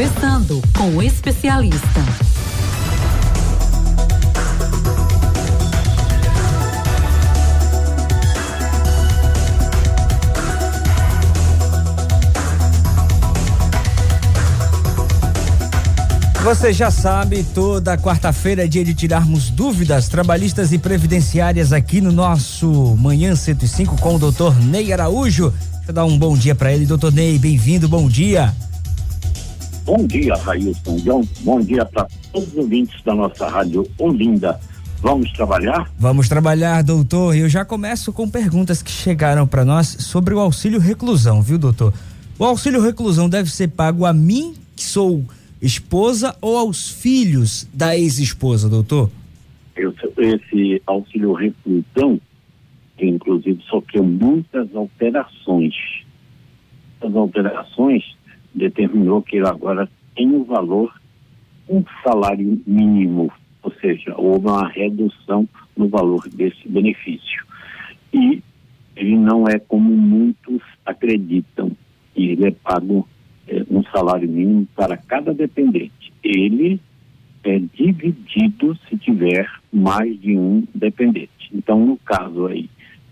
Conversando com o especialista. Você já sabe, toda quarta-feira é dia de tirarmos dúvidas trabalhistas e previdenciárias aqui no nosso Manhã 105 com o doutor Ney Araújo. Deixa eu dar um bom dia para ele, doutor Ney, bem-vindo, bom dia. Bom dia, Railson. Bom, bom dia para todos os ouvintes da nossa rádio Olinda. Vamos trabalhar? Vamos trabalhar, doutor. Eu já começo com perguntas que chegaram para nós sobre o auxílio reclusão, viu, doutor? O auxílio reclusão deve ser pago a mim, que sou esposa ou aos filhos da ex-esposa, doutor? Esse auxílio reclusão, que inclusive sofreu muitas alterações. As alterações determinou que ele agora tem o valor um salário mínimo, ou seja, houve uma redução no valor desse benefício. E ele não é como muitos acreditam, ele é pago é, um salário mínimo para cada dependente. Ele é dividido se tiver mais de um dependente. Então, no caso aí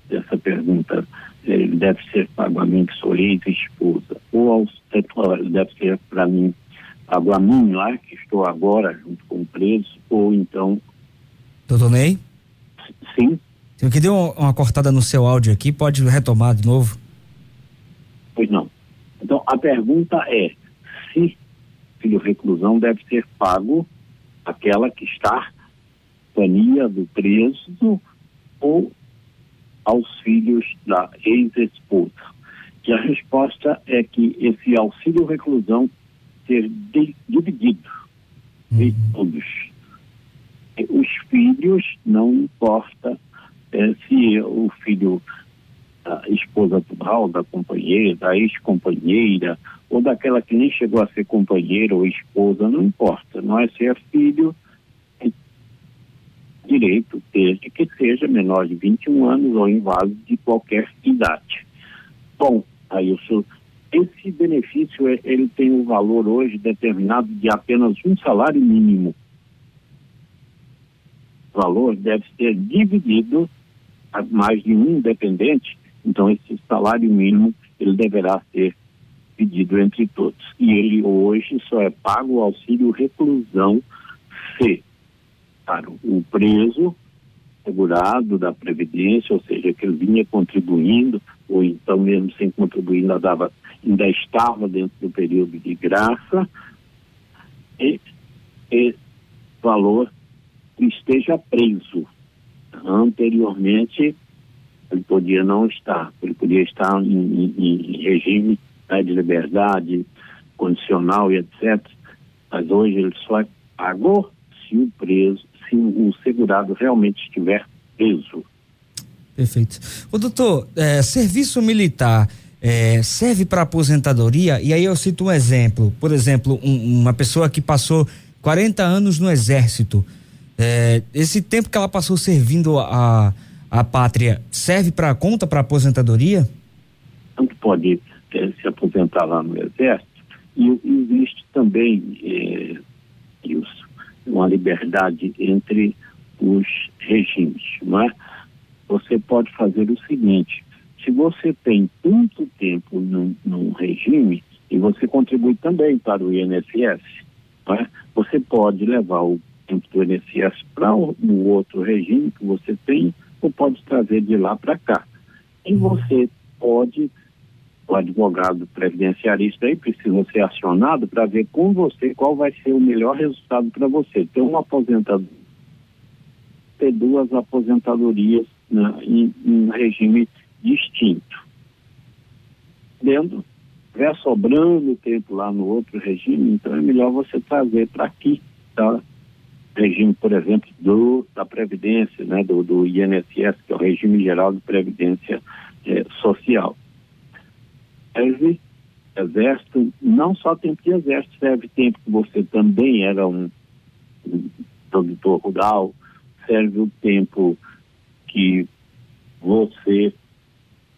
dessa pergunta, ele deve ser pago a mim, que sou ex-esposa, ou aos, deve ser para mim, pago a mim lá, que estou agora junto com o preso, ou então. Doutor Ney? Sim. Eu que deu uma cortada no seu áudio aqui, pode retomar de novo? Pois não. Então, a pergunta é se filho reclusão deve ser pago aquela que está companhia do preso ou aos filhos da ex-esposa. E a resposta é que esse auxílio reclusão ser dividido uhum. em todos. Os filhos, não importa é, se o filho da esposa atual, da companheira, da ex-companheira, ou daquela que nem chegou a ser companheira ou esposa, não importa. Nós ser filho, direito desde que seja menor de 21 anos ou inválido de qualquer idade. Bom, o esse benefício ele tem um valor hoje determinado de apenas um salário mínimo. O valor deve ser dividido a mais de um dependente então, esse salário mínimo, ele deverá ser pedido entre todos. E ele hoje só é pago o auxílio reclusão se para o preso segurado da Previdência, ou seja, que ele vinha contribuindo, ou então mesmo sem contribuir, ainda, dava, ainda estava dentro do período de graça, e, e valor esteja preso. Anteriormente, ele podia não estar, ele podia estar em, em, em regime né, de liberdade condicional e etc. Mas hoje ele só é pago se o preso, se o segurado realmente estiver preso. Perfeito. O doutor, é, serviço militar é, serve para aposentadoria? E aí eu cito um exemplo. Por exemplo, um, uma pessoa que passou 40 anos no exército. É, esse tempo que ela passou servindo a, a pátria serve para conta para aposentadoria? Tanto pode é, se aposentar lá no Exército e, existe também é, uma liberdade entre os regimes, não é? Você pode fazer o seguinte: se você tem muito tempo no, no regime e você contribui também para o INSS, é? você pode levar o tempo do INSS para o outro regime que você tem ou pode trazer de lá para cá. E você pode, advogado previdenciarista aí precisa ser acionado para ver com você qual vai ser o melhor resultado para você. Ter uma aposentadoria, ter duas aposentadorias né, em, em regime distinto. Dentro, estiver sobrando tempo lá no outro regime, então é melhor você trazer para aqui, tá? regime, por exemplo, do, da Previdência, né, do, do INSS, que é o regime geral de Previdência eh, Social. Serve exército, não só tempo de exército, serve tempo que você também era um, um produtor rural, serve o tempo que você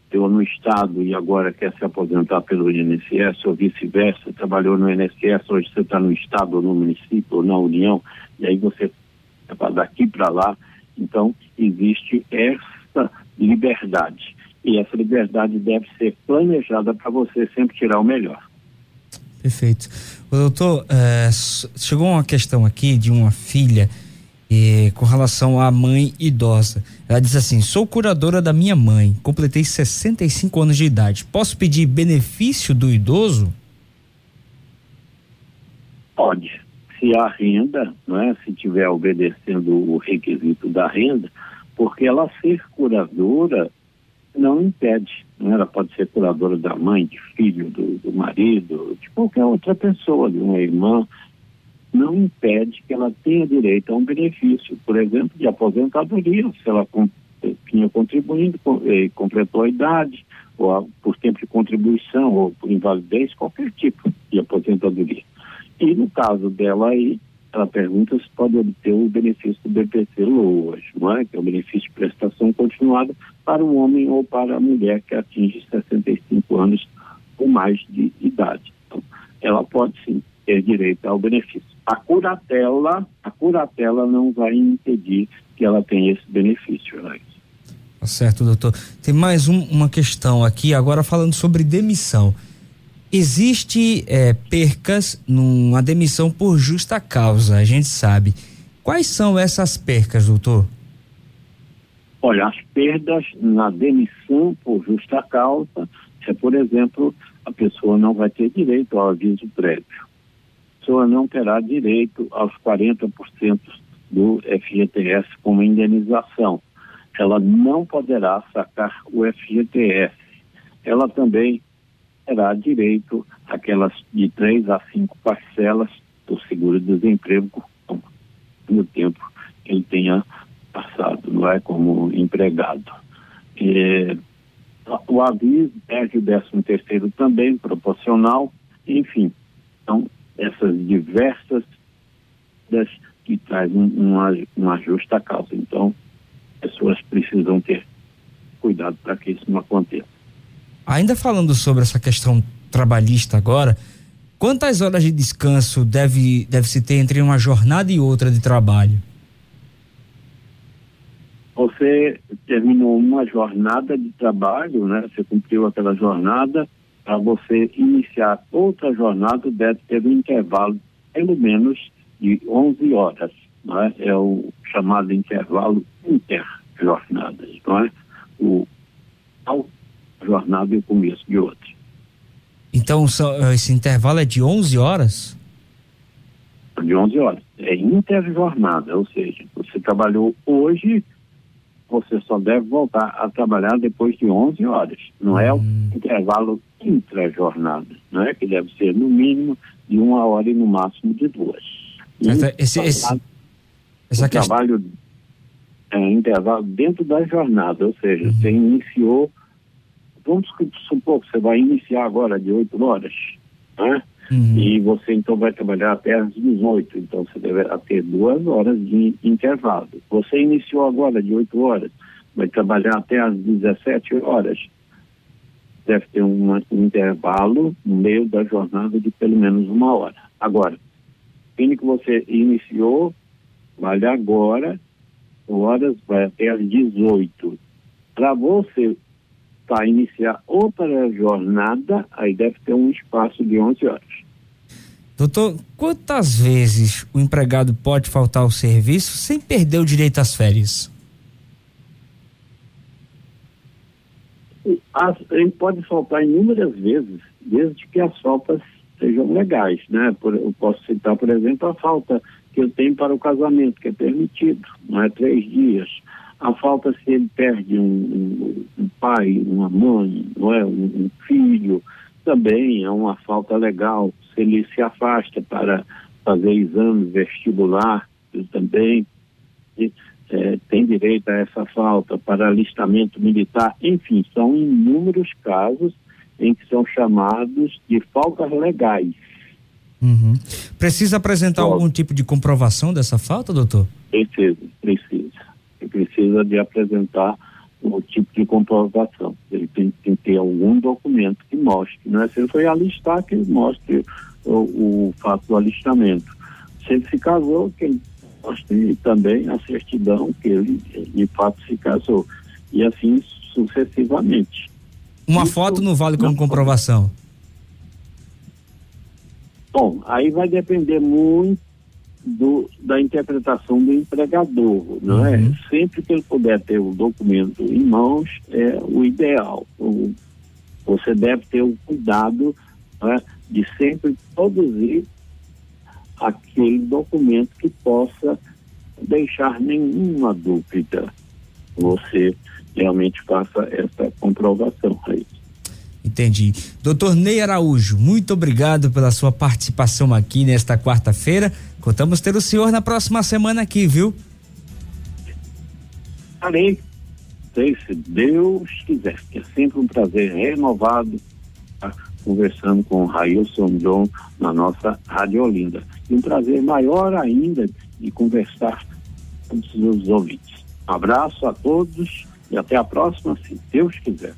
trabalhou no Estado e agora quer se aposentar pelo INSS ou vice-versa, trabalhou no INSS, hoje você está no Estado ou no município ou na União, e aí você vai daqui para lá. Então, existe essa liberdade. E essa liberdade deve ser planejada para você sempre tirar o melhor. Perfeito. O doutor, é, chegou uma questão aqui de uma filha eh, com relação à mãe idosa. Ela diz assim: sou curadora da minha mãe, completei 65 anos de idade. Posso pedir benefício do idoso? Pode. Se a renda, não é? se tiver obedecendo o requisito da renda, porque ela ser curadora não impede. Não é? Ela pode ser curadora da mãe, de filho, do, do marido, de qualquer outra pessoa, de uma irmã não impede que ela tenha direito a um benefício, por exemplo, de aposentadoria, se ela tinha contribuindo, completou a idade, ou por tempo de contribuição, ou por invalidez, qualquer tipo de aposentadoria. E no caso dela aí, ela pergunta se pode obter o benefício do BPC hoje, não é? Que é o benefício de prestação continuada para o homem ou para a mulher que atinge 65 anos ou mais de idade. Então, ela pode sim ter direito ao benefício a curatela, a curatela não vai impedir que ela tenha esse benefício, né? Tá certo, doutor. Tem mais um, uma questão aqui, agora falando sobre demissão. Existe é, percas numa demissão por justa causa, a gente sabe. Quais são essas percas, doutor? Olha, as perdas na demissão por justa causa é, por exemplo, a pessoa não vai ter direito ao aviso prévio pessoa não terá direito aos 40% do FGTS como indenização. Ela não poderá sacar o FGTS. Ela também terá direito àquelas de três a cinco parcelas do seguro-desemprego no tempo que ele tenha passado, não é como empregado. E, o aviso perde o décimo terceiro também, proporcional, enfim. Então, essas diversas que trazem uma, uma justa causa. Então, pessoas precisam ter cuidado para que isso não aconteça. Ainda falando sobre essa questão trabalhista agora, quantas horas de descanso deve, deve se ter entre uma jornada e outra de trabalho? Você terminou uma jornada de trabalho, né? Você cumpriu aquela jornada, para você iniciar outra jornada, deve ter um intervalo pelo menos de 11 horas. Não é? é o chamado intervalo interjornadas, não é? O tal jornada e o começo de outra. Então, esse intervalo é de 11 horas? De 11 horas. É interjornada, ou seja, você trabalhou hoje, você só deve voltar a trabalhar depois de 11 horas. Não é o hum. intervalo intra-jornada, não é? Que deve ser no mínimo de uma hora e no máximo de duas. Essa, esse, esse, essa questão... trabalho é intervalo dentro da jornada, ou seja, uhum. você iniciou, vamos supor que você vai iniciar agora de 8 horas, né? Uhum. E você então vai trabalhar até às 18, então você deverá ter duas horas de intervalo. Você iniciou agora de 8 horas, vai trabalhar até às 17 horas deve ter um intervalo no meio da jornada de pelo menos uma hora. Agora, fim que você iniciou, vale agora, horas, vai até às 18. Para você para iniciar outra jornada, aí deve ter um espaço de 11 horas. Doutor, quantas vezes o empregado pode faltar ao serviço sem perder o direito às férias? As, ele pode faltar inúmeras vezes, desde que as faltas sejam legais, né? Por, eu posso citar, por exemplo, a falta que ele tem para o casamento, que é permitido, não é três dias. A falta se ele perde um, um, um pai, uma mãe, não é um, um, filho, também é uma falta legal. Se ele se afasta para fazer exame vestibular, também. É, tem direito a essa falta para alistamento militar, enfim, são inúmeros casos em que são chamados de faltas legais. Uhum. Precisa apresentar algum tipo de comprovação dessa falta, doutor? Precisa, precisa. Precisa de apresentar o tipo de comprovação. Ele tem, tem que ter algum documento que mostre, não é? Se ele foi alistar, que ele mostre o, o fato do alistamento. Se ele se casou, que ele mostre também a certidão que ele de fato se casou. E assim sucessivamente. Uma Isso foto não vale como não, comprovação? Bom, aí vai depender muito do, da interpretação do empregador, não é? uhum. Sempre que ele puder ter o documento em mãos, é o ideal. O, você deve ter o cuidado é, de sempre produzir aquele documento que possa deixar nenhuma dúvida. Você realmente faça essa comprovação aí. Entendi. Doutor Ney Araújo, muito obrigado pela sua participação aqui nesta quarta-feira. Contamos ter o senhor na próxima semana aqui, viu? Amém. Se Deus quiser. É sempre um prazer renovado estar conversando com o Railson John na nossa Rádio Olinda. E um prazer maior ainda de conversar com os ouvintes. Um abraço a todos e até a próxima, se Deus quiser.